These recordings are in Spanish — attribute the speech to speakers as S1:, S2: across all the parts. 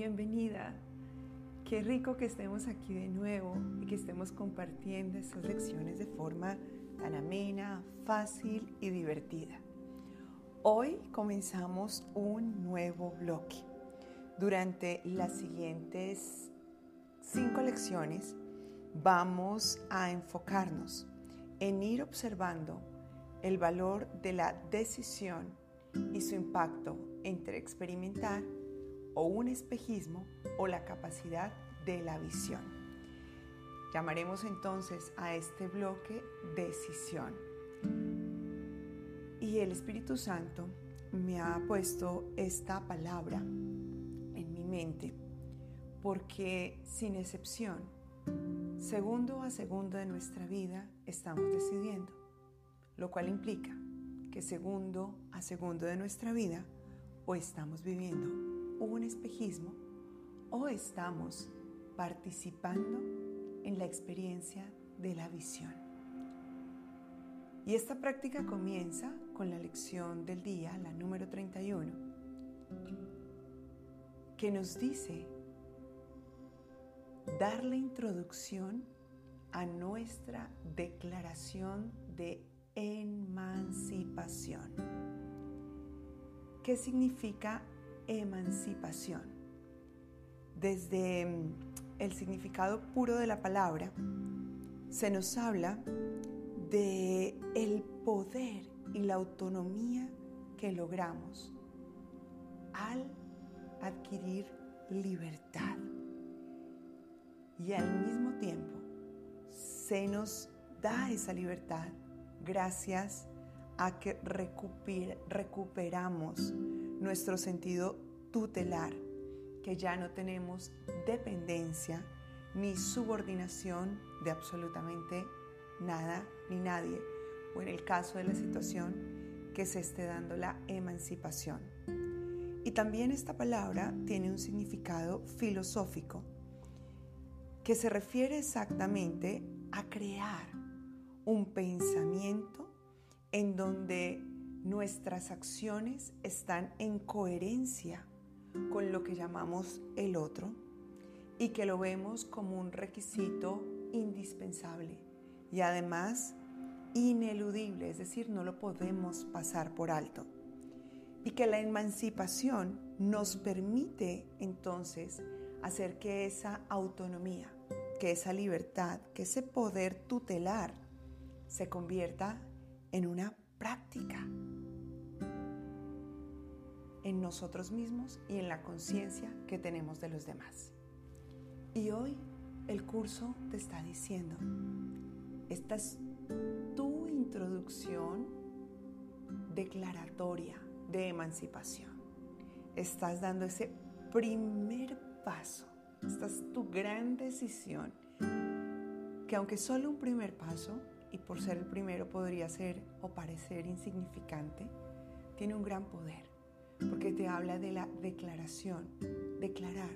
S1: bienvenida. Qué rico que estemos aquí de nuevo y que estemos compartiendo estas lecciones de forma tan amena, fácil y divertida. Hoy comenzamos un nuevo bloque. Durante las siguientes cinco lecciones vamos a enfocarnos en ir observando el valor de la decisión y su impacto entre experimentar o un espejismo o la capacidad de la visión. Llamaremos entonces a este bloque decisión. Y el Espíritu Santo me ha puesto esta palabra en mi mente porque sin excepción, segundo a segundo de nuestra vida estamos decidiendo, lo cual implica que segundo a segundo de nuestra vida o estamos viviendo un espejismo o estamos participando en la experiencia de la visión. Y esta práctica comienza con la lección del día, la número 31, que nos dice dar la introducción a nuestra declaración de emancipación. ¿Qué significa emancipación. Desde mm, el significado puro de la palabra, se nos habla de el poder y la autonomía que logramos al adquirir libertad. Y al mismo tiempo se nos da esa libertad gracias a que recuperamos nuestro sentido tutelar, que ya no tenemos dependencia ni subordinación de absolutamente nada ni nadie, o en el caso de la situación que se esté dando la emancipación. Y también esta palabra tiene un significado filosófico que se refiere exactamente a crear un pensamiento en donde nuestras acciones están en coherencia con lo que llamamos el otro y que lo vemos como un requisito indispensable y además ineludible, es decir, no lo podemos pasar por alto. Y que la emancipación nos permite entonces hacer que esa autonomía, que esa libertad, que ese poder tutelar se convierta en una práctica en nosotros mismos y en la conciencia que tenemos de los demás. Y hoy el curso te está diciendo, esta es tu introducción declaratoria de emancipación. Estás dando ese primer paso. Esta es tu gran decisión. Que aunque solo un primer paso, y por ser el primero podría ser o parecer insignificante, tiene un gran poder, porque te habla de la declaración, declarar.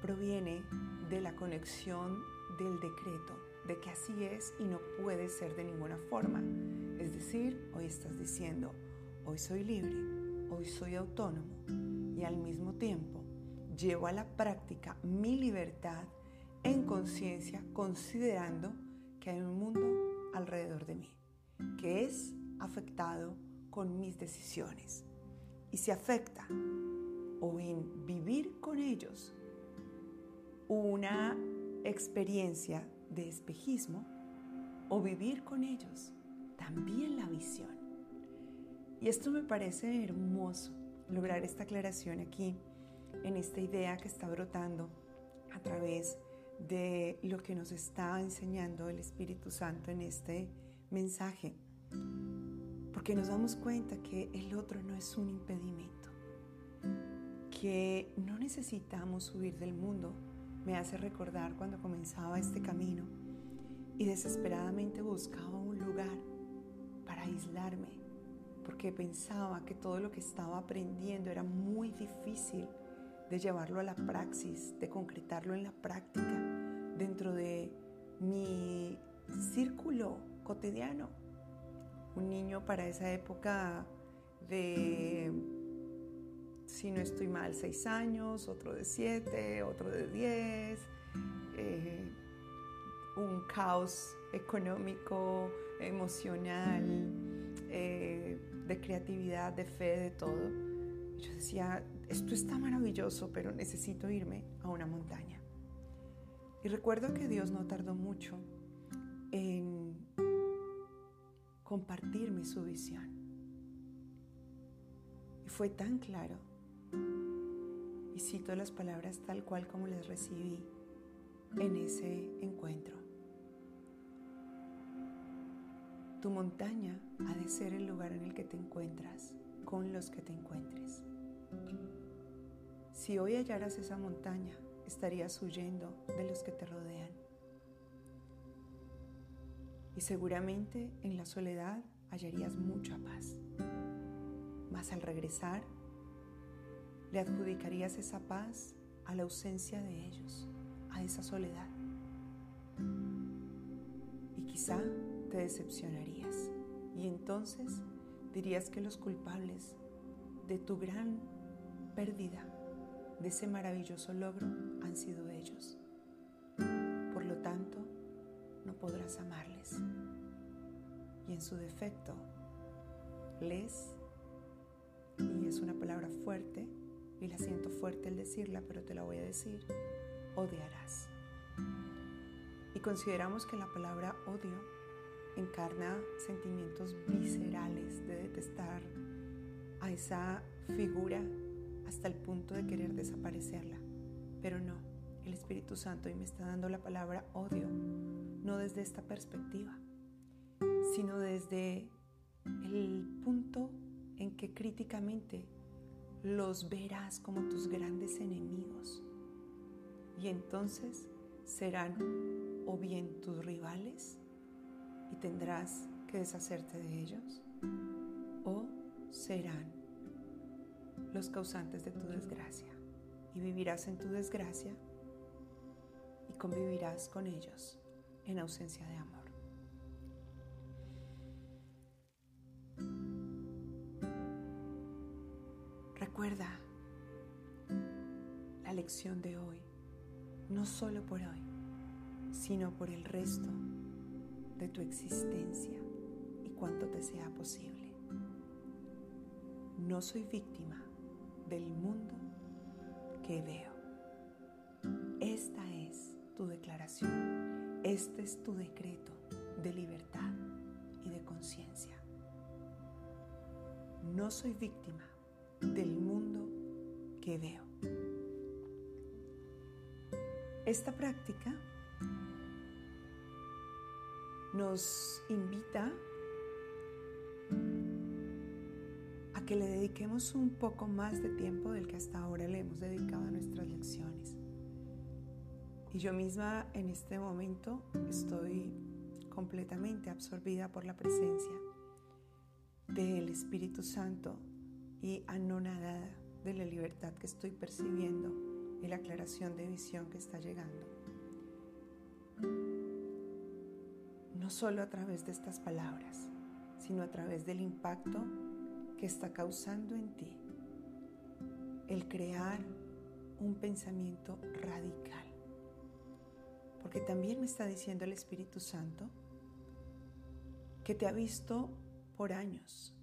S1: Proviene de la conexión del decreto, de que así es y no puede ser de ninguna forma. Es decir, hoy estás diciendo, hoy soy libre, hoy soy autónomo y al mismo tiempo llevo a la práctica mi libertad en conciencia considerando que hay un mundo alrededor de mí que es afectado con mis decisiones y se afecta o en vivir con ellos una experiencia de espejismo o vivir con ellos también la visión. Y esto me parece hermoso, lograr esta aclaración aquí, en esta idea que está brotando a través de de lo que nos está enseñando el Espíritu Santo en este mensaje. Porque nos damos cuenta que el otro no es un impedimento, que no necesitamos huir del mundo. Me hace recordar cuando comenzaba este camino y desesperadamente buscaba un lugar para aislarme, porque pensaba que todo lo que estaba aprendiendo era muy difícil de llevarlo a la praxis, de concretarlo en la práctica dentro de mi círculo cotidiano. Un niño para esa época de si no estoy mal, seis años, otro de siete, otro de diez, eh, un caos económico, emocional, eh, de creatividad, de fe, de todo. Yo decía, esto está maravilloso, pero necesito irme a una montaña. Y recuerdo que Dios no tardó mucho en compartirme su visión. Y fue tan claro. Y cito las palabras tal cual como las recibí en ese encuentro. Tu montaña ha de ser el lugar en el que te encuentras, con los que te encuentres. Si hoy hallaras esa montaña, estarías huyendo de los que te rodean. Y seguramente en la soledad hallarías mucha paz. Mas al regresar, le adjudicarías esa paz a la ausencia de ellos, a esa soledad. Y quizá te decepcionarías y entonces dirías que los culpables de tu gran pérdida, de ese maravilloso logro, han sido ellos. Por lo tanto, no podrás amarles. Y en su defecto, les, y es una palabra fuerte, y la siento fuerte el decirla, pero te la voy a decir, odiarás. Y consideramos que la palabra odio encarna sentimientos viscerales de detestar a esa figura hasta el punto de querer desaparecerla. Pero no, el Espíritu Santo hoy me está dando la palabra odio, no desde esta perspectiva, sino desde el punto en que críticamente los verás como tus grandes enemigos. Y entonces serán o bien tus rivales y tendrás que deshacerte de ellos o serán los causantes de tu desgracia y vivirás en tu desgracia y convivirás con ellos en ausencia de amor. Recuerda la lección de hoy, no solo por hoy, sino por el resto de tu existencia y cuanto te sea posible. No soy víctima del mundo que veo. Esta es tu declaración, este es tu decreto de libertad y de conciencia. No soy víctima del mundo que veo. Esta práctica nos invita a que le dediquemos un poco más de tiempo del que hasta ahora le hemos dedicado a nuestras lecciones. Y yo misma en este momento estoy completamente absorbida por la presencia del Espíritu Santo y anonadada de la libertad que estoy percibiendo y la aclaración de visión que está llegando no solo a través de estas palabras, sino a través del impacto que está causando en ti el crear un pensamiento radical. Porque también me está diciendo el Espíritu Santo que te ha visto por años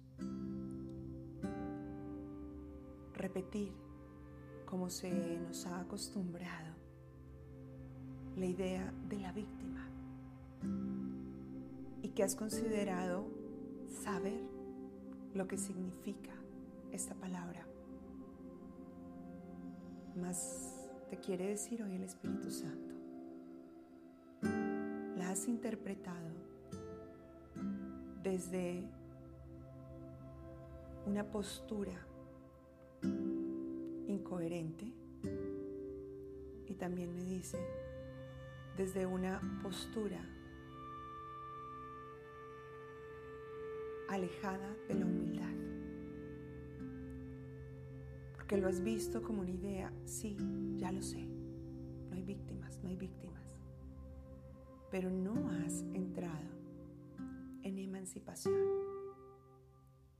S1: repetir como se nos ha acostumbrado la idea de la víctima y que has considerado saber lo que significa esta palabra. Mas te quiere decir hoy el Espíritu Santo. La has interpretado desde una postura incoherente y también me dice desde una postura alejada de la humildad. Porque lo has visto como una idea, sí, ya lo sé, no hay víctimas, no hay víctimas. Pero no has entrado en emancipación.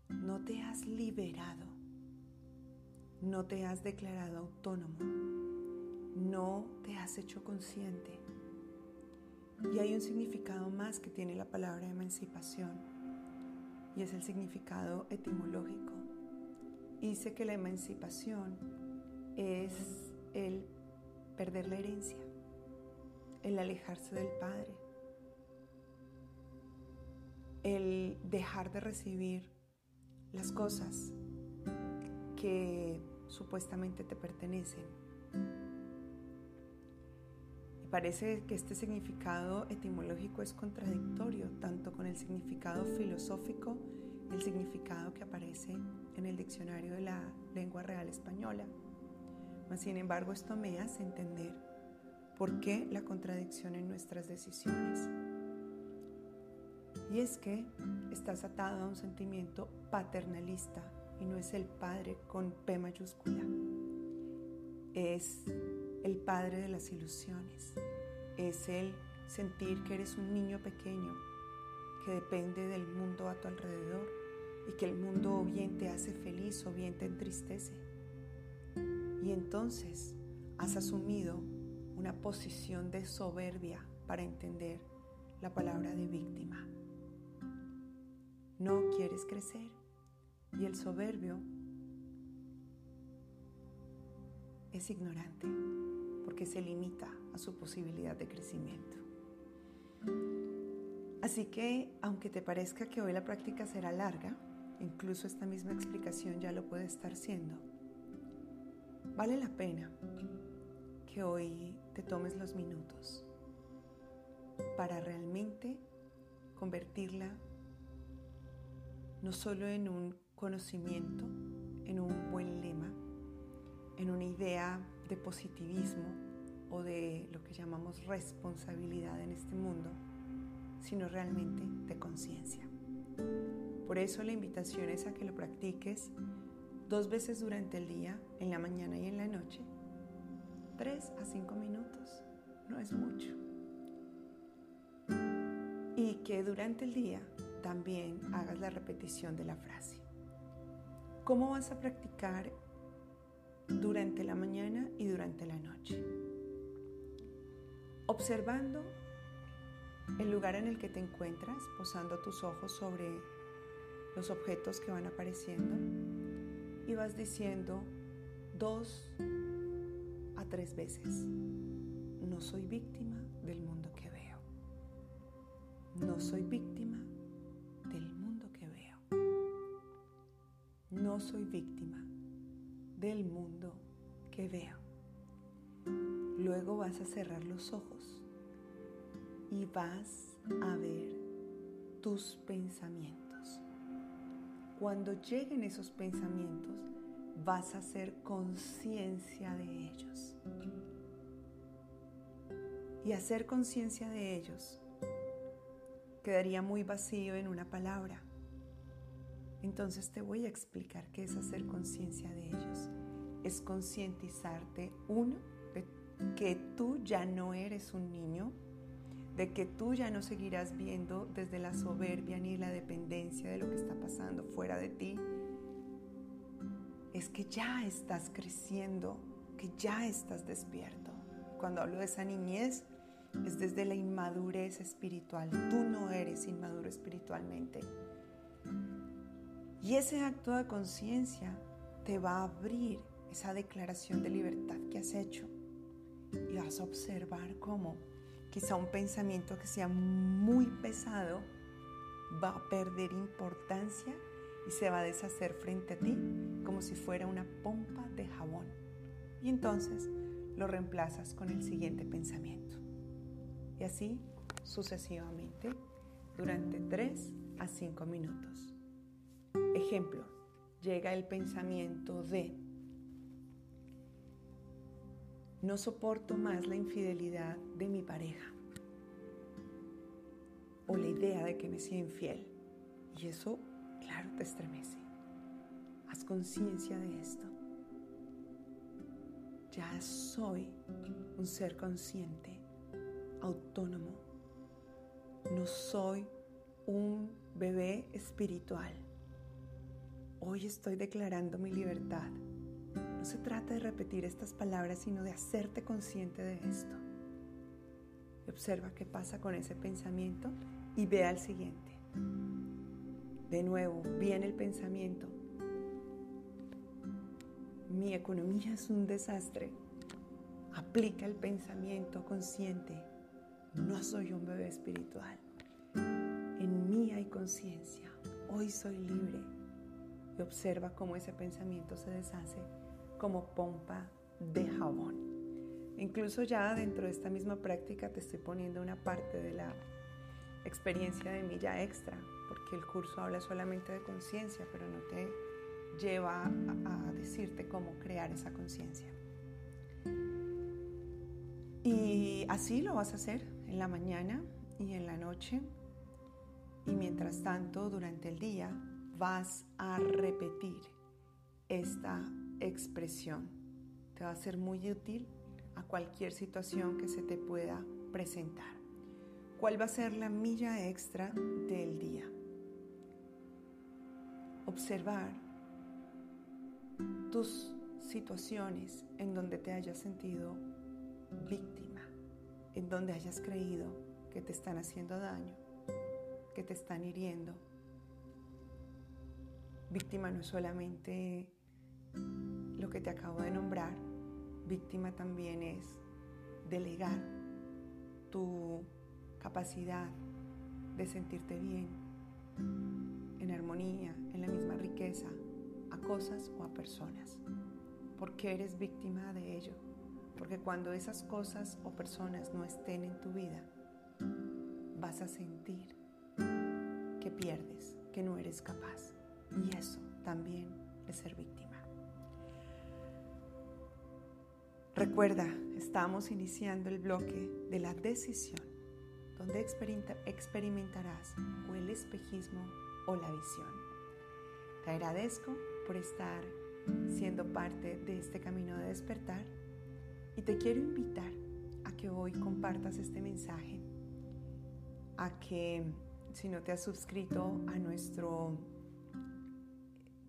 S1: No te has liberado no te has declarado autónomo, no te has hecho consciente. Y hay un significado más que tiene la palabra emancipación, y es el significado etimológico. Dice que la emancipación es el perder la herencia, el alejarse del Padre, el dejar de recibir las cosas que supuestamente te pertenecen. Parece que este significado etimológico es contradictorio tanto con el significado filosófico, el significado que aparece en el diccionario de la lengua real española. Mas, sin embargo, esto me hace entender por qué la contradicción en nuestras decisiones. Y es que estás atado a un sentimiento paternalista y no es el Padre con P mayúscula. Es el Padre de las ilusiones. Es el sentir que eres un niño pequeño que depende del mundo a tu alrededor y que el mundo o bien te hace feliz o bien te entristece. Y entonces has asumido una posición de soberbia para entender la palabra de víctima. No quieres crecer y el soberbio es ignorante porque se limita a su posibilidad de crecimiento. Así que, aunque te parezca que hoy la práctica será larga, incluso esta misma explicación ya lo puede estar siendo, vale la pena que hoy te tomes los minutos para realmente convertirla no solo en un conocimiento, en un buen lema, en una idea de positivismo o de lo que llamamos responsabilidad en este mundo, sino realmente de conciencia. Por eso la invitación es a que lo practiques dos veces durante el día, en la mañana y en la noche, tres a cinco minutos, no es mucho. Y que durante el día también hagas la repetición de la frase. ¿Cómo vas a practicar durante la mañana y durante la noche? Observando el lugar en el que te encuentras, posando tus ojos sobre los objetos que van apareciendo y vas diciendo dos a tres veces, no soy víctima del mundo que veo. No soy víctima del mundo que veo no soy víctima del mundo que veo. Luego vas a cerrar los ojos y vas a ver tus pensamientos. Cuando lleguen esos pensamientos, vas a hacer conciencia de ellos. Y hacer conciencia de ellos quedaría muy vacío en una palabra entonces te voy a explicar qué es hacer conciencia de ellos. Es concientizarte, uno, de que tú ya no eres un niño, de que tú ya no seguirás viendo desde la soberbia ni la dependencia de lo que está pasando fuera de ti. Es que ya estás creciendo, que ya estás despierto. Cuando hablo de esa niñez, es desde la inmadurez espiritual. Tú no eres inmaduro espiritualmente y ese acto de conciencia te va a abrir esa declaración de libertad que has hecho. Y vas a observar cómo quizá un pensamiento que sea muy pesado va a perder importancia y se va a deshacer frente a ti como si fuera una pompa de jabón. Y entonces lo reemplazas con el siguiente pensamiento. Y así sucesivamente durante 3 a 5 minutos. Ejemplo, llega el pensamiento de, no soporto más la infidelidad de mi pareja o la idea de que me sea infiel. Y eso, claro, te estremece. Haz conciencia de esto. Ya soy un ser consciente, autónomo. No soy un bebé espiritual. Hoy estoy declarando mi libertad No se trata de repetir estas palabras, sino de hacerte consciente de esto. Observa qué pasa con ese pensamiento y ve al siguiente. De nuevo, viene el pensamiento. Mi economía es un desastre. Aplica el pensamiento consciente. No soy un bebé espiritual. En mí hay conciencia. Hoy soy libre. Observa cómo ese pensamiento se deshace como pompa de jabón. Incluso ya dentro de esta misma práctica te estoy poniendo una parte de la experiencia de milla extra, porque el curso habla solamente de conciencia, pero no te lleva a, decirte cómo crear esa conciencia. Y así lo vas a hacer en la mañana y en la noche. Y mientras tanto, durante el día, vas a repetir esta expresión. Te va a ser muy útil a cualquier situación que se te pueda presentar. ¿Cuál va a ser la milla extra del día? Observar tus situaciones en donde te hayas sentido víctima, en donde hayas creído que te están haciendo daño, que te están hiriendo. Víctima no es solamente lo que te acabo de nombrar, víctima también es delegar tu capacidad de sentirte bien, en armonía, en la misma riqueza, a cosas o a personas. porque eres víctima de ello? Porque cuando esas cosas o personas no estén en tu vida, vas a sentir que pierdes, que no eres capaz. Y eso también es ser víctima. Recuerda, estamos iniciando el bloque de la decisión donde experimentarás o el espejismo o la visión. Te agradezco por estar siendo parte de este camino de despertar y te quiero invitar a que hoy compartas este mensaje, a que si no te has suscrito a nuestro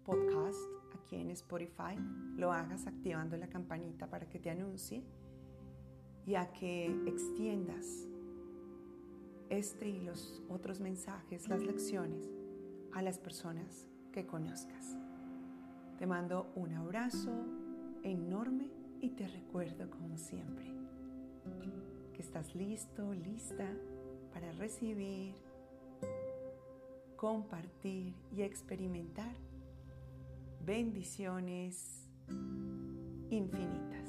S1: podcast aquí en Spotify, lo hagas activando la campanita para que te anuncie y a que extiendas este y los otros mensajes, las lecciones a las personas que conozcas. Te mando un abrazo enorme y te recuerdo como siempre que estás listo, lista para recibir, compartir y experimentar bendiciones infinitas.